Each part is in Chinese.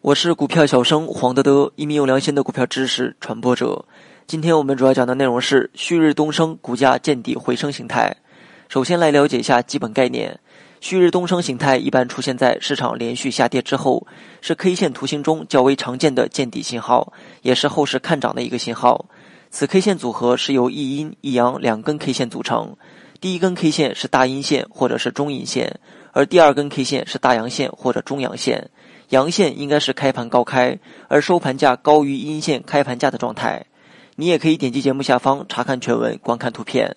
我是股票小生黄德德，一名有良心的股票知识传播者。今天我们主要讲的内容是旭日东升股价见底回升形态。首先来了解一下基本概念。旭日东升形态一般出现在市场连续下跌之后，是 K 线图形中较为常见的见底信号，也是后市看涨的一个信号。此 K 线组合是由一阴一阳两根 K 线组成，第一根 K 线是大阴线或者是中阴线，而第二根 K 线是大阳线或者中阳线。阳线应该是开盘高开，而收盘价高于阴线开盘价的状态。你也可以点击节目下方查看全文，观看图片。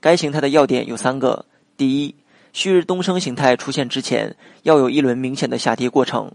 该形态的要点有三个：第一，旭日东升形态出现之前，要有一轮明显的下跌过程。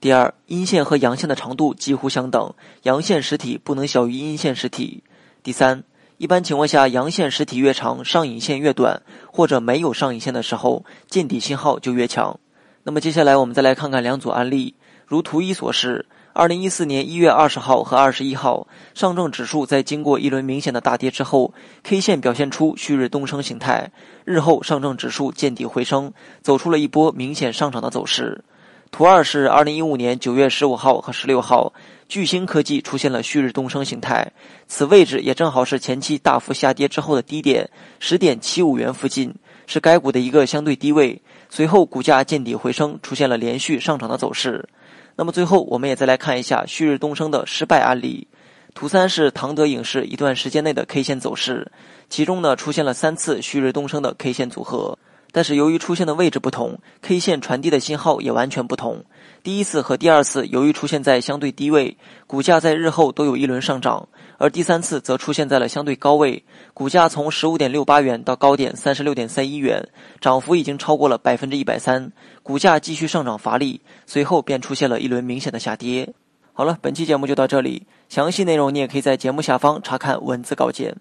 第二，阴线和阳线的长度几乎相等，阳线实体不能小于阴线实体。第三，一般情况下，阳线实体越长，上影线越短，或者没有上影线的时候，见底信号就越强。那么接下来我们再来看看两组案例，如图一所示。二零一四年一月二十号和二十一号，上证指数在经过一轮明显的大跌之后，K 线表现出旭日东升形态，日后上证指数见底回升，走出了一波明显上涨的走势。图二是二零一五年九月十五号和十六号，巨星科技出现了旭日东升形态，此位置也正好是前期大幅下跌之后的低点十点七五元附近，是该股的一个相对低位。随后股价见底回升，出现了连续上涨的走势。那么最后，我们也再来看一下旭日东升的失败案例。图三是唐德影视一段时间内的 K 线走势，其中呢出现了三次旭日东升的 K 线组合。但是由于出现的位置不同，K 线传递的信号也完全不同。第一次和第二次由于出现在相对低位，股价在日后都有一轮上涨；而第三次则出现在了相对高位，股价从十五点六八元到高点三十六点三一元，涨幅已经超过了百分之一百三，股价继续上涨乏力，随后便出现了一轮明显的下跌。好了，本期节目就到这里，详细内容你也可以在节目下方查看文字稿件。